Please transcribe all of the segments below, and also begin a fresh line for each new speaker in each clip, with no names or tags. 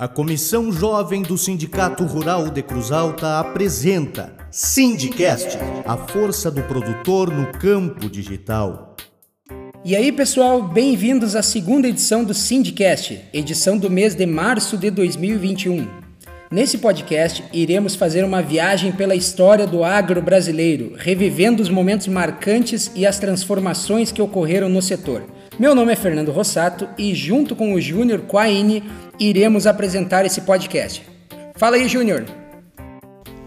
A Comissão Jovem do Sindicato Rural de Cruz Alta apresenta Sindicast, a força do produtor no campo digital.
E aí, pessoal, bem-vindos à segunda edição do Sindicast, edição do mês de março de 2021. Nesse podcast, iremos fazer uma viagem pela história do agro brasileiro, revivendo os momentos marcantes e as transformações que ocorreram no setor. Meu nome é Fernando Rossato e, junto com o Júnior Quaini, iremos apresentar esse podcast. Fala aí, Júnior!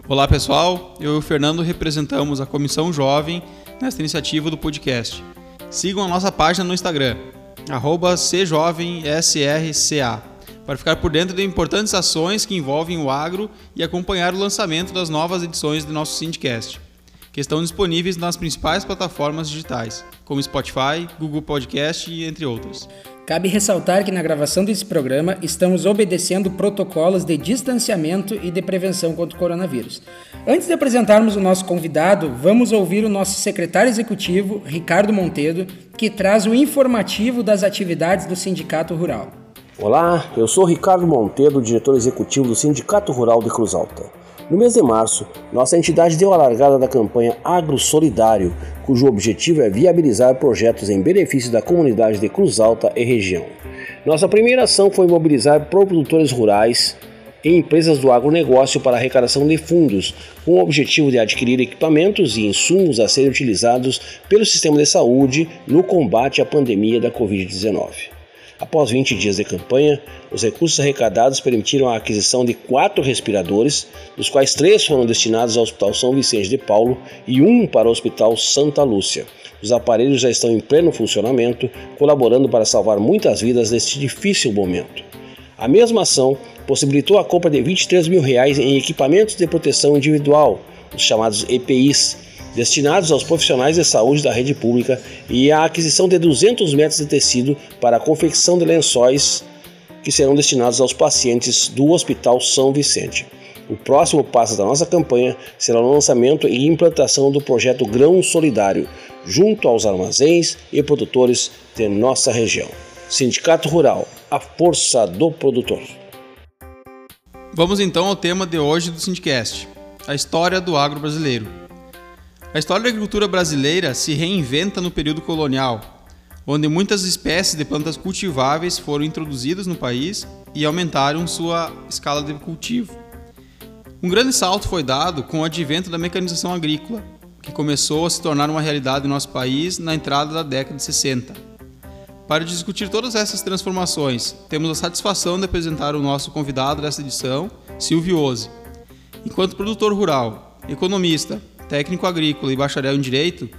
Olá, pessoal. Eu e o Fernando representamos a Comissão Jovem nesta iniciativa do podcast. Sigam a nossa página no Instagram, CJovemSRCA, para ficar por dentro de importantes ações que envolvem o agro e acompanhar o lançamento das novas edições do nosso Sindicast que estão disponíveis nas principais plataformas digitais, como Spotify, Google Podcast e entre outras.
Cabe ressaltar que na gravação desse programa estamos obedecendo protocolos de distanciamento e de prevenção contra o coronavírus. Antes de apresentarmos o nosso convidado, vamos ouvir o nosso secretário executivo, Ricardo Montedo, que traz o informativo das atividades do Sindicato Rural.
Olá, eu sou Ricardo Montedo, diretor executivo do Sindicato Rural de Cruz Alta. No mês de março, nossa entidade deu a largada da campanha Agro Solidário, cujo objetivo é viabilizar projetos em benefício da comunidade de Cruz Alta e região. Nossa primeira ação foi mobilizar produtores rurais e empresas do agronegócio para arrecadação de fundos, com o objetivo de adquirir equipamentos e insumos a serem utilizados pelo sistema de saúde no combate à pandemia da Covid-19. Após 20 dias de campanha, os recursos arrecadados permitiram a aquisição de quatro respiradores, dos quais três foram destinados ao Hospital São Vicente de Paulo e um para o Hospital Santa Lúcia. Os aparelhos já estão em pleno funcionamento, colaborando para salvar muitas vidas neste difícil momento. A mesma ação possibilitou a compra de 23 mil reais em equipamentos de proteção individual, os chamados EPIs, destinados aos profissionais de saúde da rede pública e a aquisição de 200 metros de tecido para a confecção de lençóis que serão destinados aos pacientes do Hospital São Vicente. O próximo passo da nossa campanha será o lançamento e implantação do projeto Grão Solidário, junto aos armazéns e produtores de nossa região. Sindicato Rural, a força do produtor.
Vamos então ao tema de hoje do Sindicast, a história do agro brasileiro. A história da agricultura brasileira se reinventa no período colonial, onde muitas espécies de plantas cultiváveis foram introduzidas no país e aumentaram sua escala de cultivo. Um grande salto foi dado com o advento da mecanização agrícola, que começou a se tornar uma realidade no nosso país na entrada da década de 60. Para discutir todas essas transformações, temos a satisfação de apresentar o nosso convidado desta edição, Silvio Ose. Enquanto produtor rural, economista, técnico agrícola e bacharel em Direito,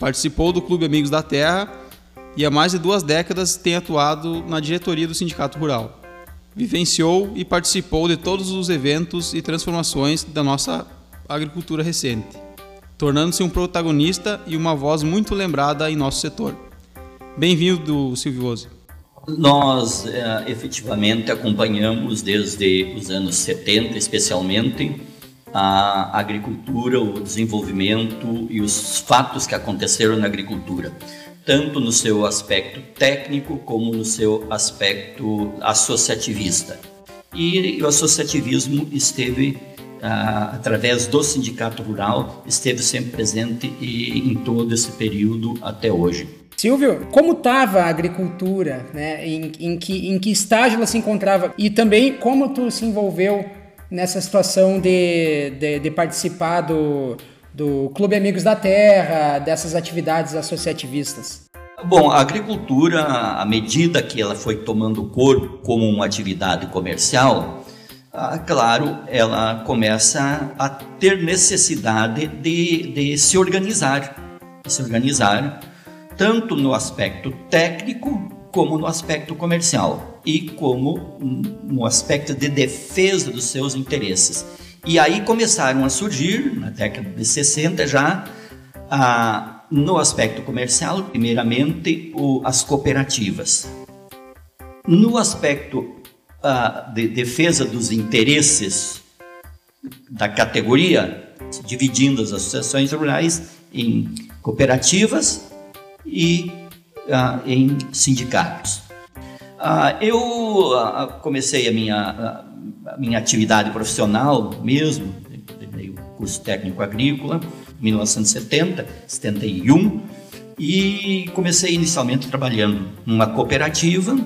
participou do Clube Amigos da Terra e há mais de duas décadas tem atuado na diretoria do Sindicato Rural. Vivenciou e participou de todos os eventos e transformações da nossa agricultura recente, tornando-se um protagonista e uma voz muito lembrada em nosso setor. Bem-vindo, Silvio Ose.
Nós é, efetivamente acompanhamos desde os anos 70, especialmente, a agricultura, o desenvolvimento e os fatos que aconteceram na agricultura, tanto no seu aspecto técnico como no seu aspecto associativista. E o associativismo esteve ah, através do sindicato rural esteve sempre presente e em todo esse período até hoje.
Silvio, como estava a agricultura, né? Em, em, que, em que estágio ela se encontrava e também como tu se envolveu nessa situação de, de, de, participar do, do Clube Amigos da Terra, dessas atividades associativistas?
Bom, a agricultura, à medida que ela foi tomando corpo como uma atividade comercial, ah, claro, ela começa a ter necessidade de, de se organizar, de se organizar tanto no aspecto técnico como no aspecto comercial e como no aspecto de defesa dos seus interesses. E aí começaram a surgir, na década de 60 já, a, no aspecto comercial, primeiramente, o, as cooperativas. No aspecto a, de defesa dos interesses da categoria, dividindo as associações rurais em cooperativas e a, em sindicatos. Ah, eu ah, comecei a minha, a minha atividade profissional mesmo, terminei o curso técnico agrícola, 1970, 71, e comecei inicialmente trabalhando numa cooperativa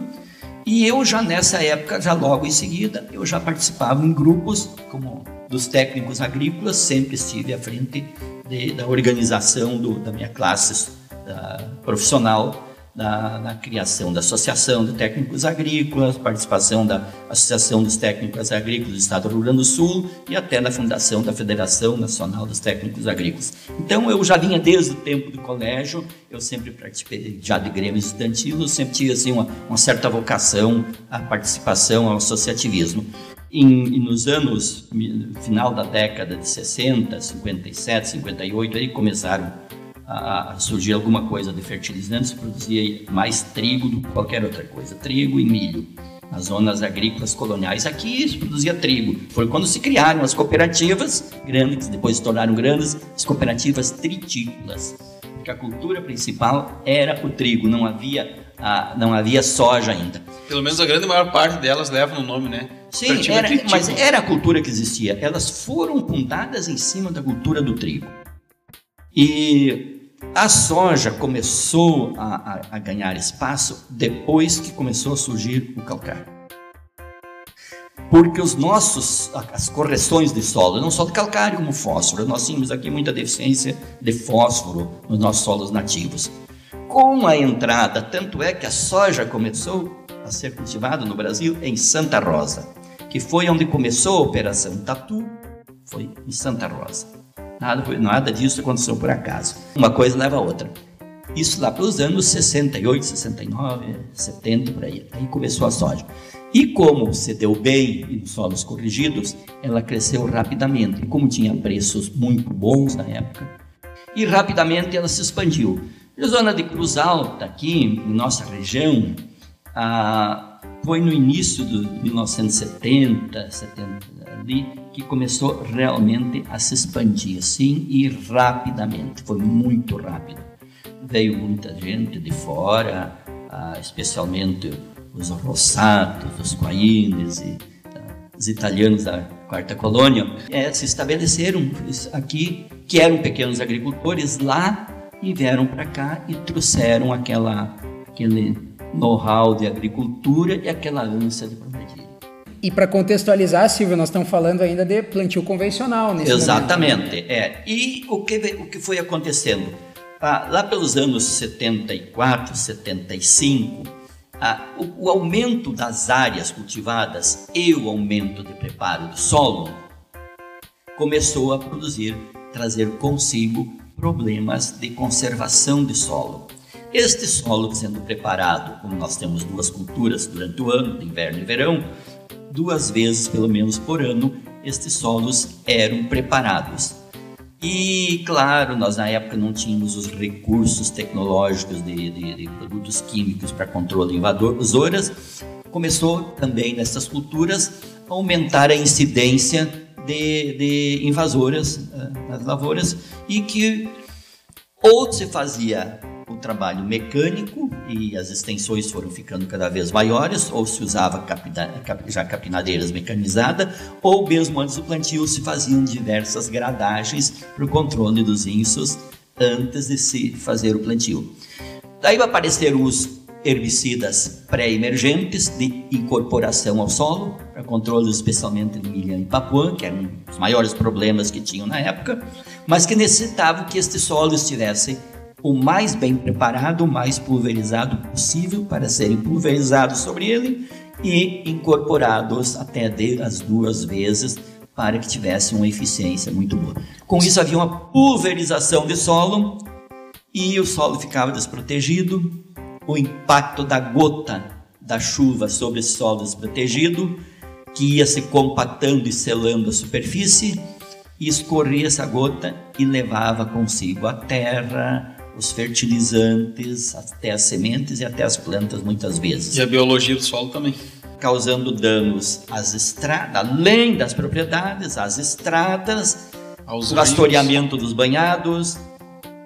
e eu já nessa época, já logo em seguida, eu já participava em grupos como dos técnicos agrícolas, sempre estive à frente de, da organização do, da minha classe da, profissional na, criação da Associação de Técnicos Agrícolas, participação da Associação dos Técnicos Agrícolas do Estado do Rio Grande do Sul e até na fundação da Federação Nacional dos Técnicos Agrícolas. Então eu já vinha desde o tempo do colégio, eu sempre participei já de grêmio estudantil, eu sempre tive assim, uma, uma certa vocação à participação, ao associativismo. Em, nos anos final da década de 60, 57, 58, aí começaram a, surgir alguma coisa de fertilizantes, produzia mais trigo do que qualquer outra coisa, trigo e milho. Nas zonas agrícolas coloniais aqui se produzia trigo. Foi quando se criaram as cooperativas grandes, depois se tornaram grandes, as cooperativas tritícolas. Porque a cultura principal era o trigo, não havia, a, não havia soja ainda.
Pelo menos a grande maior parte delas levam o nome, né?
Sim, era, mas era a cultura que existia. Elas foram fundadas em cima da cultura do trigo. E a soja começou a, a, a, ganhar espaço depois que começou a surgir o calcário. Porque os nossos, as correções de solo, não só de calcário como fósforo, nós tínhamos aqui muita deficiência de fósforo nos nossos solos nativos. Com a entrada, tanto é que a soja começou a ser cultivada no Brasil em Santa Rosa, que foi onde começou a Operação Tatu, foi em Santa Rosa. Nada, nada disso aconteceu por acaso. Uma coisa leva a outra. Isso lá para os anos 68, 69, 70, por aí. Aí começou a soja. E como se deu bem nos solos corrigidos, ela cresceu rapidamente. E como tinha preços muito bons na época, e rapidamente ela se expandiu. A zona de Cruz Alta, aqui em nossa região, ah, foi no início de 1970, 70 ali, que começou realmente a se expandir assim e rapidamente, foi muito rápido. Veio muita gente de fora, ah, especialmente os rossatos, os coaines e ah, os italianos da quarta colônia, é, se estabeleceram aqui, que eram pequenos agricultores lá e vieram para cá e trouxeram aquela, aquele know-how de agricultura e aquela ânsia de.
E para contextualizar, Silvio, nós estamos falando ainda de plantio convencional nesse
Exatamente,
momento.
é. E o que, o que foi acontecendo? Ah, lá pelos anos 74, 75, ah, o, o aumento das áreas cultivadas e o aumento de preparo do solo começou a produzir, trazer consigo problemas de conservação de solo. Este solo sendo preparado, como nós temos duas culturas durante o ano, de inverno e verão, duas vezes pelo menos por ano, estes solos eram preparados. E, claro, nós na época não tínhamos os recursos tecnológicos de, de, de produtos químicos para controle de invasoras. Começou também nessas culturas a aumentar a incidência de, de invasoras uh, nas lavouras e que ou se fazia trabalho mecânico e as extensões foram ficando cada vez maiores, ou se usava capina, já capinadeiras mecanizadas, ou mesmo antes do plantio se faziam diversas gradagens para o controle dos insos antes de se fazer o plantio. Daí apareceram os herbicidas pré-emergentes de incorporação ao solo, para controle especialmente de milha e papuã, que eram os maiores problemas que tinham na época, mas que necessitavam que este solo estivesse o mais bem preparado, o mais pulverizado possível para serem pulverizados sobre ele e incorporados até as duas vezes para que tivesse uma eficiência muito boa. Com isso havia uma pulverização de solo e o solo ficava desprotegido, o impacto da gota da chuva sobre esse solo desprotegido, que ia se compactando e selando a superfície, e escorria essa gota e levava consigo a terra, os fertilizantes, até as sementes e até as plantas muitas vezes.
E a biologia do solo também.
Causando danos às estradas, além das propriedades, às estradas, Aos o assoreamento dos banhados,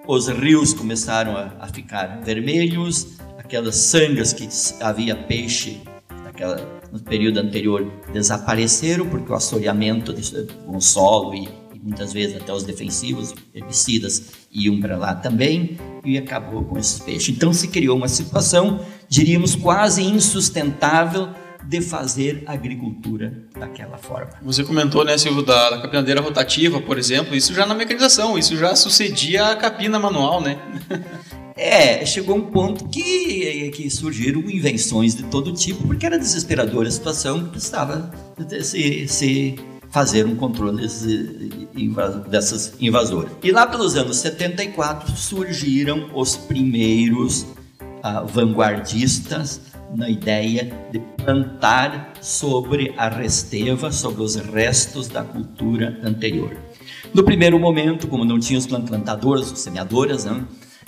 os rios começaram a, a ficar vermelhos, aquelas sangas que havia peixe naquela, no período anterior desapareceram porque o assoreamento com o solo e muitas vezes até os defensivos, herbicidas, iam para lá também e acabou com esses peixes. Então se criou uma situação, diríamos, quase insustentável de fazer agricultura daquela forma.
Você comentou, né, Silvio, da, da capinadeira rotativa, por exemplo, isso já na mecanização, isso já sucedia a capina manual, né?
É, chegou um ponto que, que surgiram invenções de todo tipo, porque era desesperadora a situação, precisava se, se fazer um controle dessas invasoras. E lá pelos anos 74 surgiram os primeiros uh, vanguardistas na ideia de plantar sobre a resteva, sobre os restos da cultura anterior. No primeiro momento, como não tinha os plantadores, os semeadoras, né,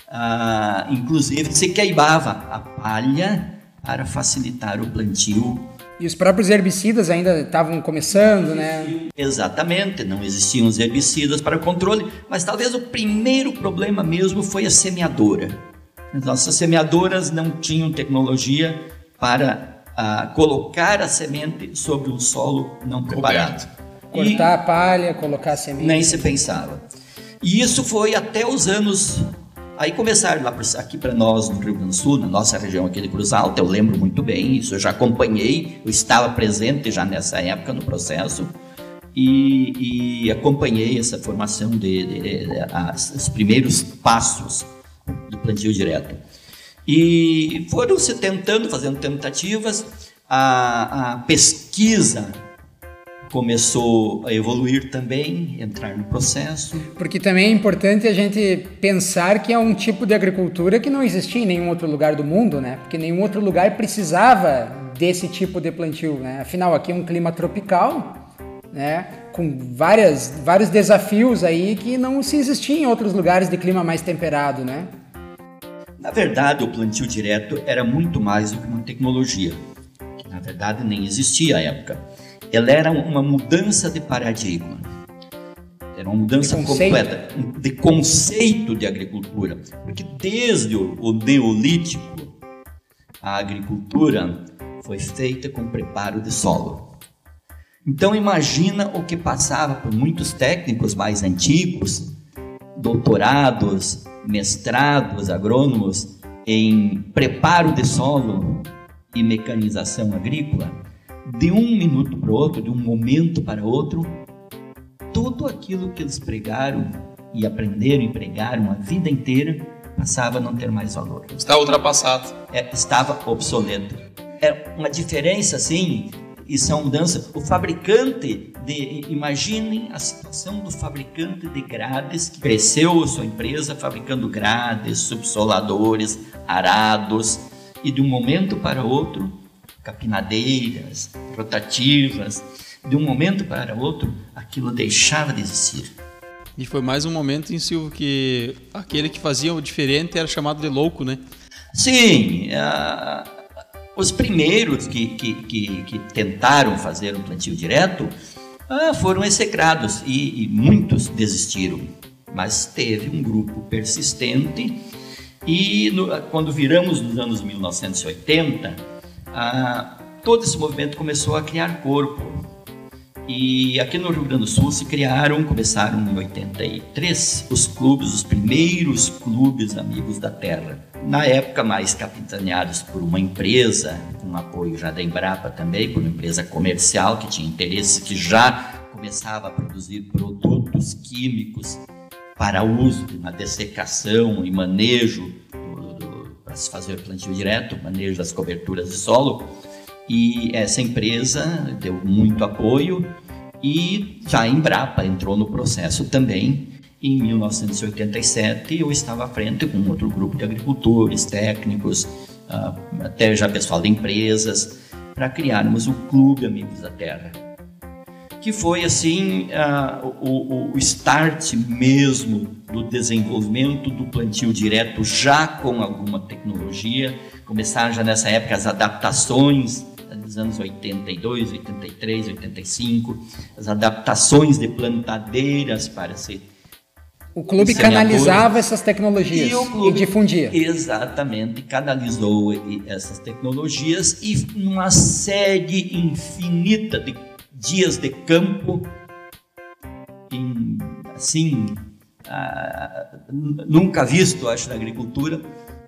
ah, inclusive se queimava a palha para facilitar o plantio.
E os próprios herbicidas ainda estavam começando, né?
Exatamente, não existiam os herbicidas para controle, mas talvez o primeiro problema mesmo foi a semeadora. Nossas semeadoras não tinham tecnologia para ah, colocar a semente sobre um solo não preparado.
Cortar e a palha, colocar a semente.
Nem se pensava. E isso foi até os anos. Aí começaram lá aqui para nós no Rio Grande do Sul, na nossa região aqui de Cruz Alta, eu lembro muito bem, isso eu já acompanhei, eu estava presente já nessa época no processo e, e acompanhei essa formação de, de, de, de as, os primeiros passos do plantio direto. E foram se tentando, fazendo tentativas, a, a pesquisa começou a evoluir também, entrar no processo.
Porque também é importante a gente pensar que é um tipo de agricultura que não existia em nenhum outro lugar do mundo, né? Porque nenhum outro lugar precisava desse tipo de plantio, né? Afinal, aqui é um clima tropical, né? Com várias, vários desafios aí que não se existia em outros lugares de clima mais temperado, né?
Na verdade, o plantio direto era muito mais do que uma tecnologia, que na verdade nem existia à época. Ela era uma mudança de paradigma. Era uma mudança de completa de conceito de agricultura, porque desde o neolítico a agricultura foi feita com preparo de solo. Então imagina o que passava por muitos técnicos mais antigos, doutorados, mestrados agrônomos em preparo de solo e mecanização agrícola, de um minuto para outro, de um momento para outro, tudo aquilo que eles pregaram e aprenderam e pregaram a vida inteira passava a não ter mais valor.
Está ultrapassado.
É, estava obsoleto. É uma diferença assim isso é uma mudança. O fabricante de. Imaginem a situação do fabricante de grades que cresceu sua empresa fabricando grades, subsoladores, arados, e de um momento para outro, capinadeiras, rotativas, de um momento para outro, aquilo deixava de existir.
E foi mais um momento em Silvio que aquele que fazia o diferente era chamado de louco, né?
Sim, a, os primeiros que, que, que, que tentaram fazer um plantio direto ah, foram execrados e, e, muitos desistiram. Mas teve um grupo persistente e no, quando viramos nos anos 1980, ah, todo esse movimento começou a criar corpo. E aqui no Rio Grande do Sul se criaram, começaram em 83, os clubes, os primeiros clubes amigos da terra na época mais capitaneados por uma empresa, com apoio já da Embrapa também, por uma empresa comercial que tinha interesse, que já começava a produzir produtos químicos para uso na dessecação e manejo fazer plantio direto, manejo das coberturas de solo. E essa empresa deu muito apoio e já a Embrapa entrou no processo também em 1987, eu estava à frente com outro grupo de agricultores, técnicos, ah, até já pessoal de empresas, para criarmos o Clube Amigos da Terra, que foi assim uh, o, o, start mesmo do desenvolvimento do plantio direto já com alguma tecnologia. Começaram já nessa época as adaptações dos anos 82, 83, 85, as adaptações de plantadeiras para se
O clube canalizava essas tecnologias e, clube, e difundia.
Exatamente, canalizou essas tecnologias e numa série infinita de dias de campo, em, assim, ah, nunca visto, acho, na agricultura,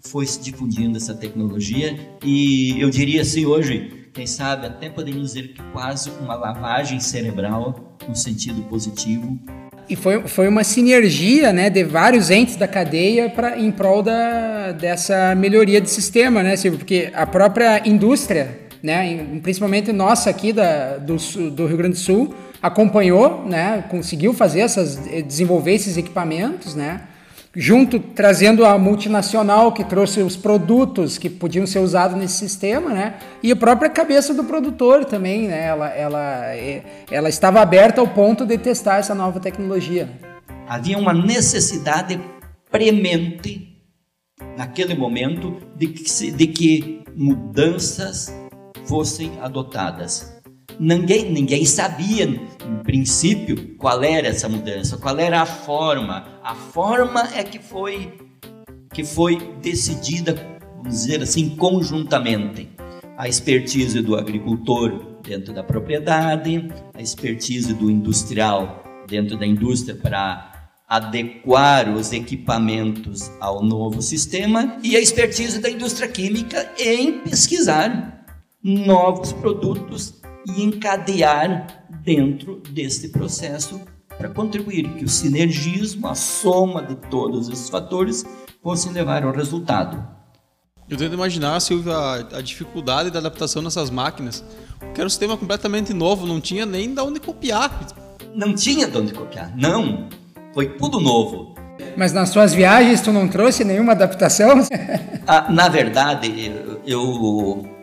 foi se difundindo essa tecnologia e eu diria assim hoje, quem sabe até podemos dizer que quase uma lavagem cerebral no sentido positivo
e foi, foi uma sinergia né, de vários entes da cadeia pra, em prol da, dessa melhoria de sistema, né, Silvio? Porque a própria indústria, né, principalmente nossa aqui da, do, do Rio Grande do Sul, acompanhou, né, conseguiu fazer essas, desenvolver esses equipamentos, né? junto trazendo a multinacional que trouxe os produtos que podiam ser usados nesse sistema, né? E a própria cabeça do produtor também, né? Ela, ela, ela estava aberta ao ponto de testar essa nova tecnologia.
Havia uma necessidade premente naquele momento de que, de que mudanças fossem adotadas. Ninguém, ninguém sabia, em princípio, qual era essa mudança, qual era a forma. A forma é que foi, que foi decidida, vamos dizer assim, conjuntamente. A expertise do agricultor dentro da propriedade, a expertise do industrial dentro da indústria para adequar os equipamentos ao novo sistema e a expertise da indústria química em pesquisar novos produtos e encadear dentro deste processo para contribuir que o sinergismo, a soma de todos esses fatores, fosse levar ao resultado.
Eu tento imaginar, Silvia, a, a dificuldade da adaptação nessas máquinas, porque era um sistema completamente novo, não tinha nem de onde copiar.
Não tinha de onde copiar, não. Foi tudo novo.
Mas nas suas viagens tu não trouxe nenhuma adaptação?
ah, na verdade, eu, eu,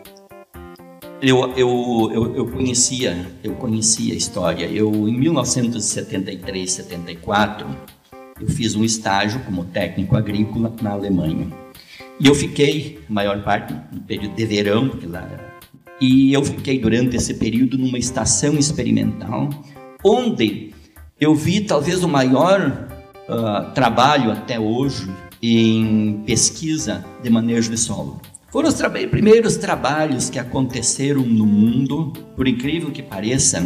eu, eu, eu, conhecia, eu conhecia a história. Eu, em 1973, 74, eu fiz um estágio como técnico agrícola na Alemanha. E eu fiquei, a maior parte, no período de verão, porque lá e eu fiquei durante esse período numa estação experimental, onde eu vi talvez o maior uh, trabalho até hoje em pesquisa de manejo de solo. Foram os tra primeiros trabalhos que aconteceram no mundo, por incrível que pareça,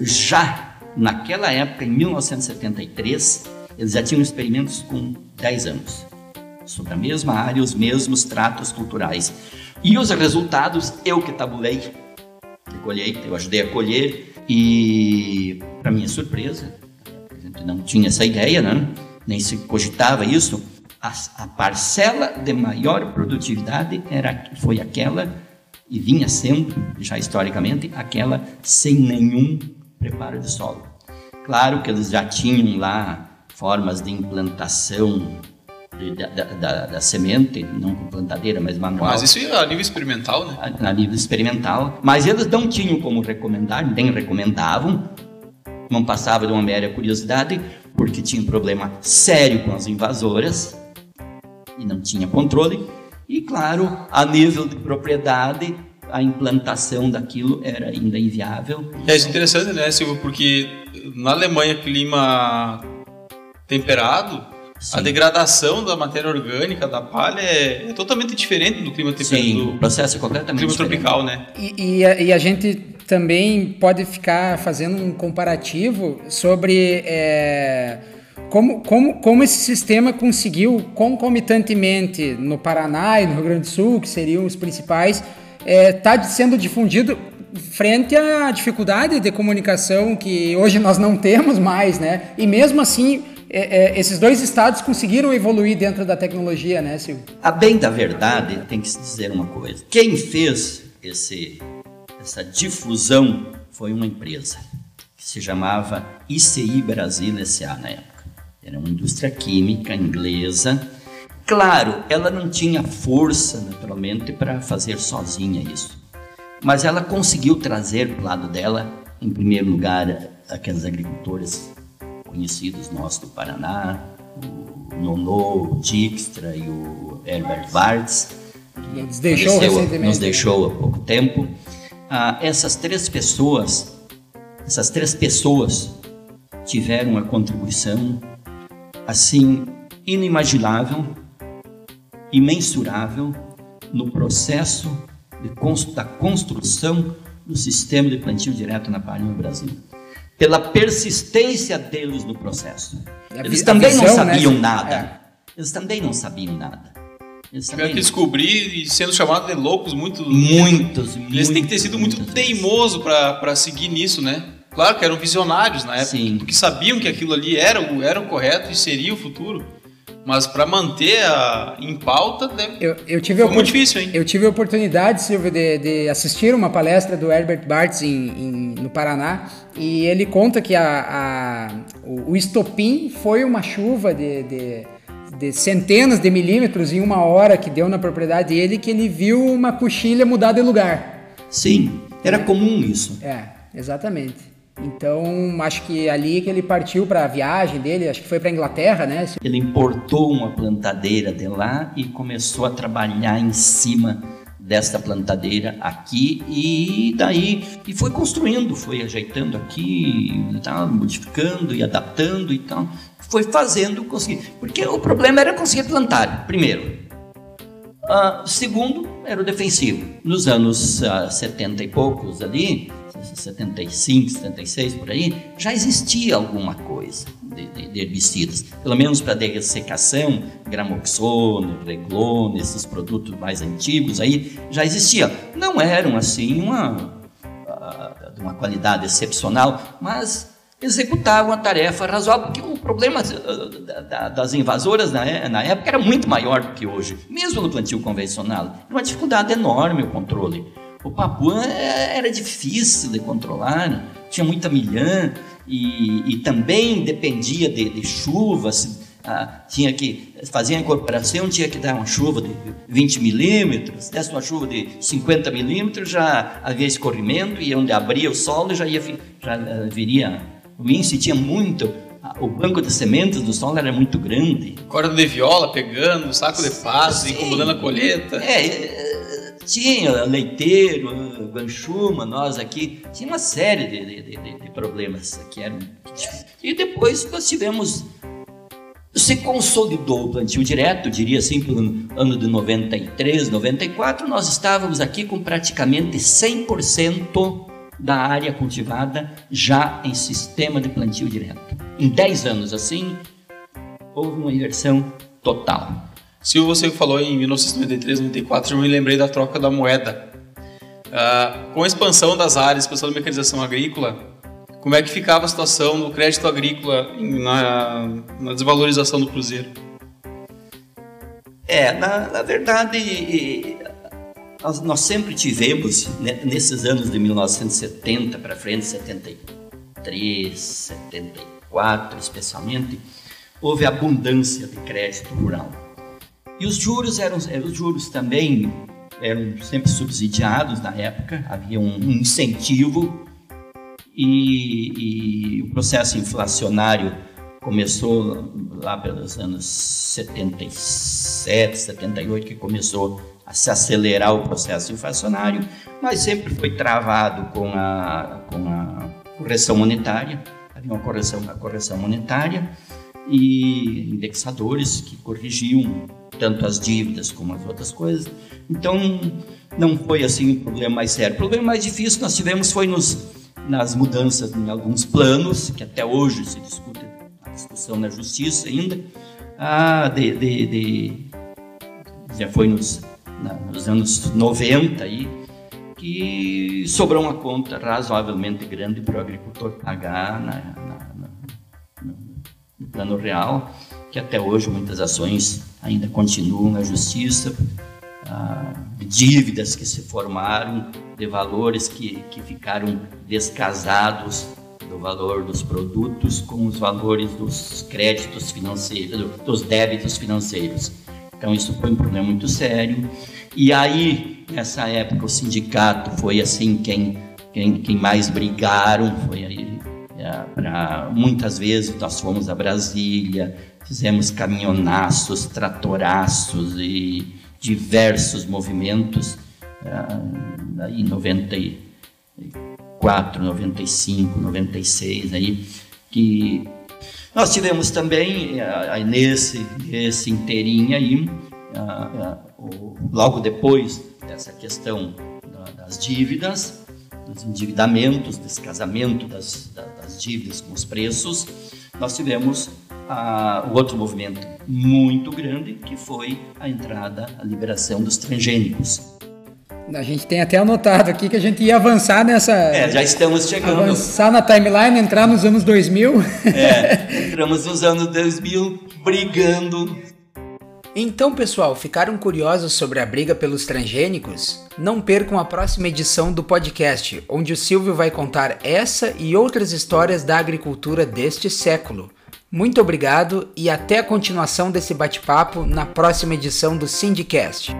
já naquela época, em 1973, eles já tinham experimentos com 10 anos, sobre a mesma área, os mesmos tratos culturais. E os resultados eu que tabulei de colheita, eu ajudei a colher e, para minha surpresa, a gente não tinha essa ideia, né? nem se cogitava isso, a, a parcela de maior produtividade era, foi aquela, e vinha sendo, já historicamente, aquela sem nenhum preparo de solo. Claro que eles já tinham lá formas de implantação de, da, da, da, semente, não com plantadeira, mas manual.
Mas isso é a nível experimental, né?
A, a nível experimental. Mas eles não tinham como recomendar, nem recomendavam, não passava de uma mera curiosidade, porque tinha um problema sério com as invasoras, e não tinha controle. E, claro, a nível de propriedade, a implantação daquilo era ainda inviável.
É isso interessante, né, Silvio? Porque na Alemanha, clima temperado, Sim. a degradação da matéria orgânica, da palha, é, é totalmente diferente do clima temperado.
Sim, o processo é completamente
clima
diferente.
tropical, né?
E, e, a, e, a, gente também pode ficar fazendo um comparativo sobre... É como, como, como esse sistema conseguiu concomitantemente no Paraná e no Rio Grande do Sul, que seriam os principais, está é, tá sendo difundido frente à dificuldade de comunicação que hoje nós não temos mais, né? E mesmo assim, é, é, esses dois estados conseguiram evoluir dentro da tecnologia, né, Silvio?
A bem da verdade, tem que se dizer uma coisa. Quem fez esse, essa difusão foi uma empresa que se chamava ICI Brasil S.A. na época. Era uma indústria química inglesa. Claro, ela não tinha força, naturalmente, para fazer sozinha isso. Mas ela conseguiu trazer para o lado dela, em primeiro lugar, aqueles agricultores conhecidos nossos do Paraná, o Nono, o Dijkstra e o Herbert Vards,
que nos deixou, recentemente.
nos deixou há pouco tempo. Ah, essas três pessoas, essas três pessoas tiveram a contribuição assim inimaginável, imensurável no processo de, da construção do sistema de plantio direto na palha no Brasil. Pela persistência deles no processo. Eles também visão, não sabiam né? nada. É. Eles também não sabiam nada.
Eles Tiveram que descobrir e sendo chamados de loucos muito.
Muitos,
Eles têm que ter sido muito teimoso para seguir nisso, né? Claro que eram visionários na época, Sim. porque sabiam que aquilo ali era, era o correto e seria o futuro. Mas para manter a, em pauta, deve,
eu, eu tive
foi muito difícil, hein?
Eu tive a oportunidade, Silvio, de, de assistir uma palestra do Herbert Bartz em, em, no Paraná e ele conta que a, a o, o, estopim foi uma chuva de, de, de, centenas de milímetros em uma hora que deu na propriedade dele que ele viu uma coxilha mudar de lugar.
Sim, era comum isso.
É, exatamente. Então, acho que ali que ele partiu para a viagem dele, acho que foi para Inglaterra, né?
Ele importou uma plantadeira de lá e começou a trabalhar em cima desta plantadeira aqui e daí e foi construindo, foi ajeitando aqui, tal, modificando e adaptando e tal, foi fazendo conseguir, porque o problema era conseguir plantar, primeiro. Uh, segundo, era o defensivo. Nos anos uh, ah, 70 e poucos ali, 75, 76 por aí, já existia alguma coisa de, de, de herbicidas, pelo menos para dessecação, gramoxone, reglone, esses produtos mais antigos aí já existia. Não eram assim uma ah, uma qualidade excepcional, mas executavam a tarefa razoável, porque o problema ah, das invasoras na época era muito maior do que hoje, mesmo no plantio convencional. Era uma dificuldade enorme o controle. O Papuã é, era difícil de controlar, né? tinha muita milhã e, e também dependia de, de chuvas. Ah, tinha que fazer a incorporação, tinha que dar uma chuva de 20 milímetros, desse uma chuva de 50 milímetros, já havia escorrimento e onde abria o solo já, ia, já ah, viria o índice tinha muito ah, o banco de sementes do solo era muito grande.
Corda de viola pegando, saco de passo, incomodando a colheita.
É, tinha leiteiro, ganchuma, nós aqui, tinha uma série de, de, de, de problemas que eram. E depois nós tivemos. Se consolidou o plantio direto, diria assim, pelo ano de 93, 94, nós estávamos aqui com praticamente 100% da área cultivada já em sistema de plantio direto. Em 10 anos assim, houve uma inversão total.
Se você falou em 1993, 94, eu me lembrei da troca da moeda. Uh, com a expansão das áreas, expansão da mecanização agrícola, como é que ficava a situação do crédito agrícola na, na desvalorização do cruzeiro?
É, na, na verdade, nós, nós, sempre tivemos, né, nesses anos de 1970 para frente, 73, 74 especialmente, houve abundância de crédito rural. E os juros eram, os juros também eram sempre subsidiados na época, havia um, um incentivo e, e, o processo inflacionário começou lá pelos anos 77, 78, que começou a se acelerar o processo inflacionário, mas sempre foi travado com a, com a correção monetária, havia uma correção, uma correção monetária e indexadores que corrigiam tanto as dívidas como as outras coisas. Então, não foi assim um problema mais sério. O problema mais difícil nós tivemos foi nos, nas mudanças em alguns planos, que até hoje se discute a discussão na justiça ainda. Ah, de, de, de já foi nos, na, nos anos 90 aí, que sobrou uma conta razoavelmente grande para o agricultor pagar na, no plano real que até hoje muitas ações ainda continuam na justiça, ah, dívidas que se formaram, de valores que, que ficaram descasados do valor dos produtos com os valores dos créditos financeiros, dos débitos financeiros. Então isso foi um problema muito sério. E aí, nessa época, o sindicato foi assim quem, quem, quem mais brigaram, foi aí pra, muitas vezes nós fomos a Brasília, fizemos caminhonaços, tratoraços e diversos movimentos em 94, 95, 96 aí que Nós tivemos também, nesse, nesse inteirinho aí, logo depois dessa questão das dívidas, dos endividamentos, desse casamento das, das dívidas com os preços, nós tivemos o outro movimento muito grande, que foi a entrada, a liberação dos transgênicos.
A gente tem até anotado aqui que a gente ia avançar nessa.
É, já estamos chegando.
Avançar na timeline, entrar nos anos 2000.
É, entramos nos anos 2000 brigando.
Então, pessoal, ficaram curiosos sobre a briga pelos transgênicos? Não percam a próxima edição do podcast, onde o Silvio vai contar essa e outras histórias da agricultura deste século. Muito obrigado e até a continuação desse bate-papo na próxima edição do Syndicast.